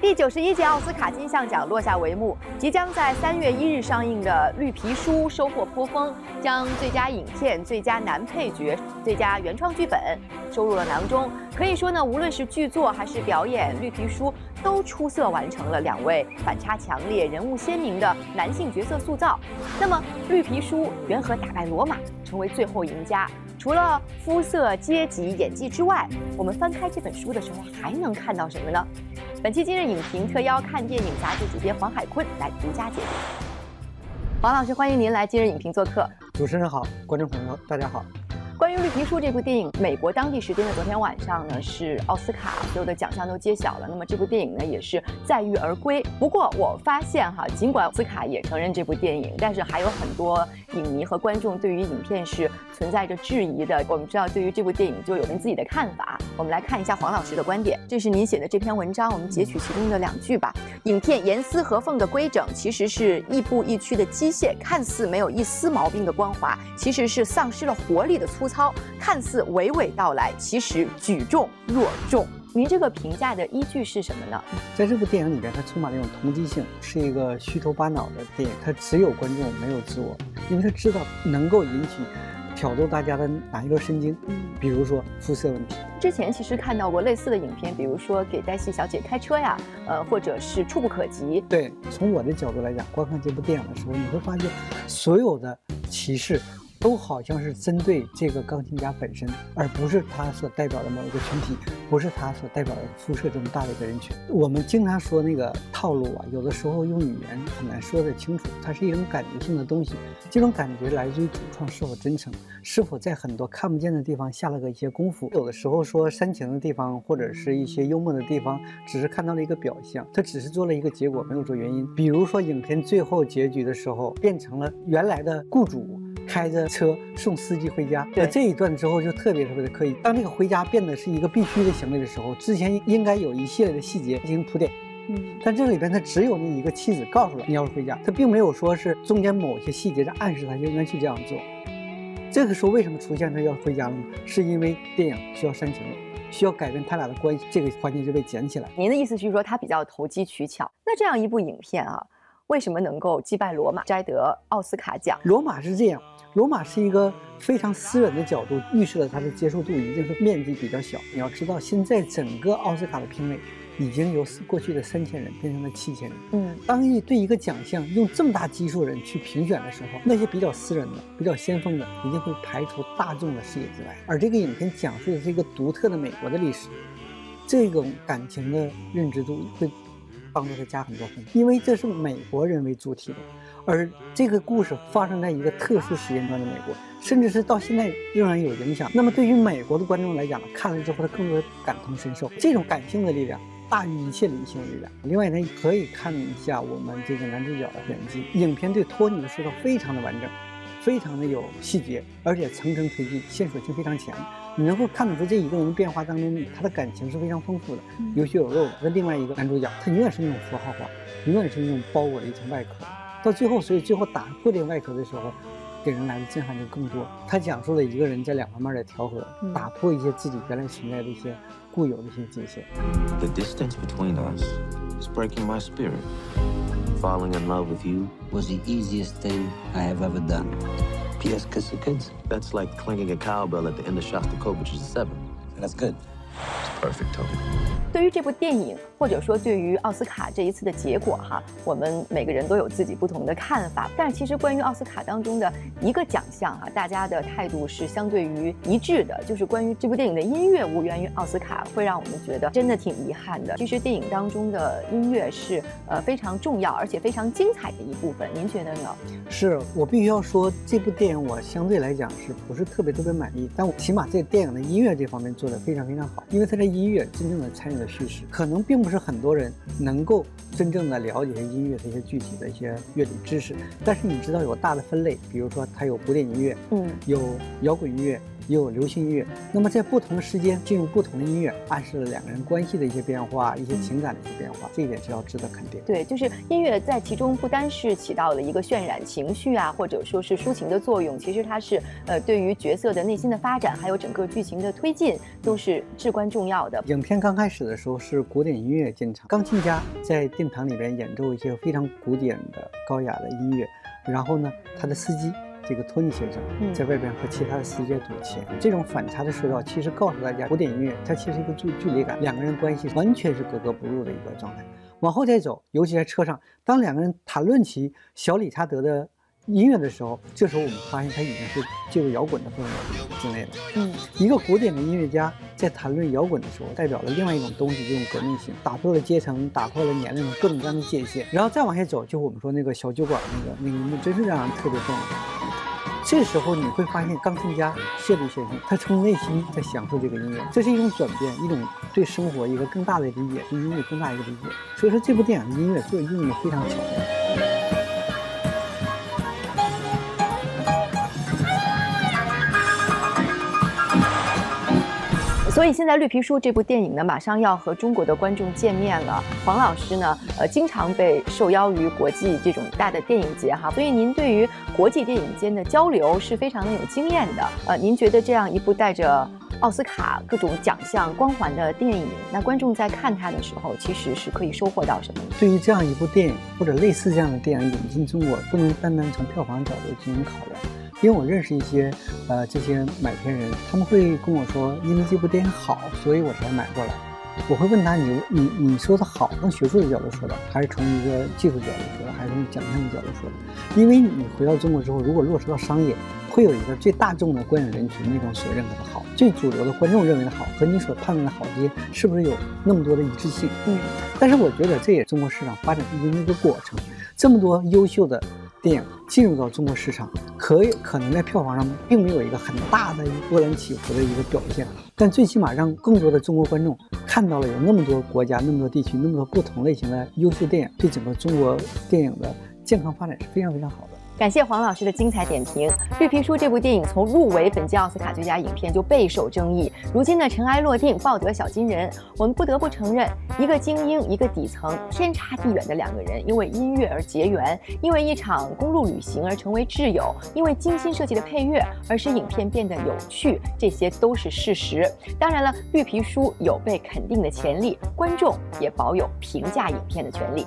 第九十一届奥斯卡金像奖落下帷幕，即将在三月一日上映的《绿皮书》收获颇丰，将最佳影片、最佳男配角、最佳原创剧本收入了囊中。可以说呢，无论是剧作还是表演，《绿皮书》都出色完成了两位反差强烈、人物鲜明的男性角色塑造。那么，《绿皮书》缘何打败罗马，成为最后赢家？除了肤色、阶级、演技之外，我们翻开这本书的时候，还能看到什么呢？本期今日影评特邀看电影杂志主编黄海坤来独家解读。黄老师，欢迎您来今日影评做客。主持人好，观众朋友大家好。关于《绿皮书》这部电影，美国当地时间的昨天晚上呢，是奥斯卡所有的奖项都揭晓了。那么这部电影呢，也是载誉而归。不过我发现哈，尽管奥斯卡也承认这部电影，但是还有很多影迷和观众对于影片是存在着质疑的。我们知道，对于这部电影就有您自己的看法。我们来看一下黄老师的观点。这是您写的这篇文章，我们截取其中的两句吧。影片严丝合缝的规整，其实是亦步亦趋的机械；看似没有一丝毛病的光滑，其实是丧失了活力的粗糙；看似娓娓道来，其实举重若重。您这个评价的依据是什么呢？在这部电影里边，它充满了一种同机性，是一个虚头巴脑的电影，它只有观众没有自我，因为他知道能够引起。挑逗大家的哪一根神经？嗯，比如说肤色问题。之前其实看到过类似的影片，比如说给黛西小姐开车呀，呃，或者是触不可及。对，从我的角度来讲，观看这部电影的时候，你会发现所有的歧视。都好像是针对这个钢琴家本身，而不是他所代表的某一个群体，不是他所代表的肤色这么大的一个人群。我们经常说那个套路啊，有的时候用语言很难说得清楚，它是一种感觉性的东西。这种感觉来自于主创是否真诚，是否在很多看不见的地方下了个一些功夫。有的时候说煽情的地方，或者是一些幽默的地方，只是看到了一个表象，他只是做了一个结果，没有做原因。比如说影片最后结局的时候，变成了原来的雇主。开着车送司机回家，在这一段之后就特别特别的刻意。当这个回家变得是一个必须的行为的时候，之前应该有一系列的细节进行铺垫。嗯，但这里边他只有那一个妻子告诉了你要回家，他并没有说是中间某些细节在暗示他就应该去这样做。这个时候为什么出现他要回家了呢？是因为电影需要煽情了，需要改变他俩的关系，这个环节就被捡起来。您的意思是说他比较投机取巧？那这样一部影片啊，为什么能够击败罗马，摘得奥斯卡奖？罗马是这样。罗马是一个非常私人的角度，预示了它的接受度一定是面积比较小。你要知道，现在整个奥斯卡的评委已经由过去的三千人变成了七千人。嗯，当一对一个奖项用这么大基数人去评选的时候，那些比较私人的、比较先锋的，一定会排除大众的视野之外。而这个影片讲述的是一个独特的美国的历史，这种感情的认知度会帮助他加很多分，因为这是美国人为主体的。而这个故事发生在一个特殊时间段的美国，甚至是到现在仍然有影响。那么对于美国的观众来讲，看了之后他更多感同身受，这种感性的力量大于一切理性的力量。另外呢，可以看一下我们这个男主角的演技，影片对托尼的塑造非常的完整，非常的有细节，而且层层推进，线索性非常强。你能够看得出这一个人的变化当中，他的感情是非常丰富的，有血有肉的。那另外一个男主角，他永远是那种符号化，永远是那种包裹了一层外壳。到最后，所以最后打破这个外壳的时候，给人来的震撼就更多。他讲述了一个人在两方面的调和，打破一些自己原来存在的一些固有的一些界限。The distance between us is breaking my spirit. Falling in love with you was the easiest thing I have ever done. P.S. Kiss the kids. That's like clanging a cowbell at the end of Shostakovich's Seven. That's good. Perfect. 对于这部电影，或者说对于奥斯卡这一次的结果，哈，我们每个人都有自己不同的看法。但是其实关于奥斯卡当中的一个奖项，哈，大家的态度是相对于一致的，就是关于这部电影的音乐无缘于奥斯卡，会让我们觉得真的挺遗憾的。其实电影当中的音乐是呃非常重要而且非常精彩的一部分，您觉得呢？是我必须要说，这部电影我相对来讲是不是特别特别满意？但我起码在电影的音乐这方面做的非常非常好，因为它的音乐真正的参与了。叙事可能并不是很多人能够真正的了解音乐的一些具体的一些乐理知识，但是你知道有大的分类，比如说它有古典音乐，嗯，有摇滚音乐，也有流行音乐。那么在不同的时间进入不同的音乐，暗示了两个人关系的一些变化，一些情感的一些变化，这一点是要值得肯定。对，就是音乐在其中不单是起到了一个渲染情绪啊，或者说是抒情的作用，其实它是呃对于角色的内心的发展，还有整个剧情的推进都是至关重要的。影片刚开始的时候是古典音乐进场，钢琴家在殿堂里边演奏一些非常古典的高雅的音乐，然后呢，他的司机。这个托尼先生在外边和其他的司机赌钱，这种反差的塑造，其实告诉大家，古典音乐它其实一个距距离感，两个人关系完全是格格不入的一个状态。往后再走，尤其在车上，当两个人谈论起小理查德的音乐的时候，这时候我们发现他已经是进入摇滚的氛围之内了。嗯，一个古典的音乐家在谈论摇滚的时候，代表了另外一种东西，这种革命性，打破了阶层，打破了年龄各种各样的界限。然后再往下走，就我们说那个小酒馆那个那个一幕，真是让人特别动。这时候你会发现，钢琴家谢律先生，他从内心在享受这个音乐，这是一种转变，一种对生活一个更大的理解，对音乐更大一个理解。所以说，这部电影的音乐做运用的非常巧妙。所以现在《绿皮书》这部电影呢，马上要和中国的观众见面了。黄老师呢，呃，经常被受邀于国际这种大的电影节哈，所以您对于国际电影间的交流是非常的有经验的。呃，您觉得这样一部带着奥斯卡各种奖项光环的电影，那观众在看它的时候，其实是可以收获到什么？对于这样一部电影或者类似这样的电影引进中国，不能单单从票房角度进行考量。因为我认识一些，呃，这些买片人，他们会跟我说，因为这部电影好，所以我才买过来。我会问他，你你你说的好，从学术的角度说的，还是从一个技术角度说的，还是从奖项的角度说的？因为你回到中国之后，如果落实到商业，会有一个最大众的观影人群那种所认可的好，最主流的观众认为的好，和你所判断的好这些，是不是有那么多的一致性？嗯。但是我觉得这也中国市场发展必经的一个过程，这么多优秀的。电影进入到中国市场，可以可能在票房上并没有一个很大的波澜起伏的一个表现，但最起码让更多的中国观众看到了有那么多国家、那么多地区、那么多不同类型的优秀电影，对整个中国电影的健康发展是非常非常好的。感谢黄老师的精彩点评。《绿皮书》这部电影从入围本届奥斯卡最佳影片就备受争议，如今呢尘埃落定，抱得小金人。我们不得不承认，一个精英，一个底层，天差地远的两个人，因为音乐而结缘，因为一场公路旅行而成为挚友，因为精心设计的配乐而使影片变得有趣，这些都是事实。当然了，《绿皮书》有被肯定的潜力，观众也保有评价影片的权利。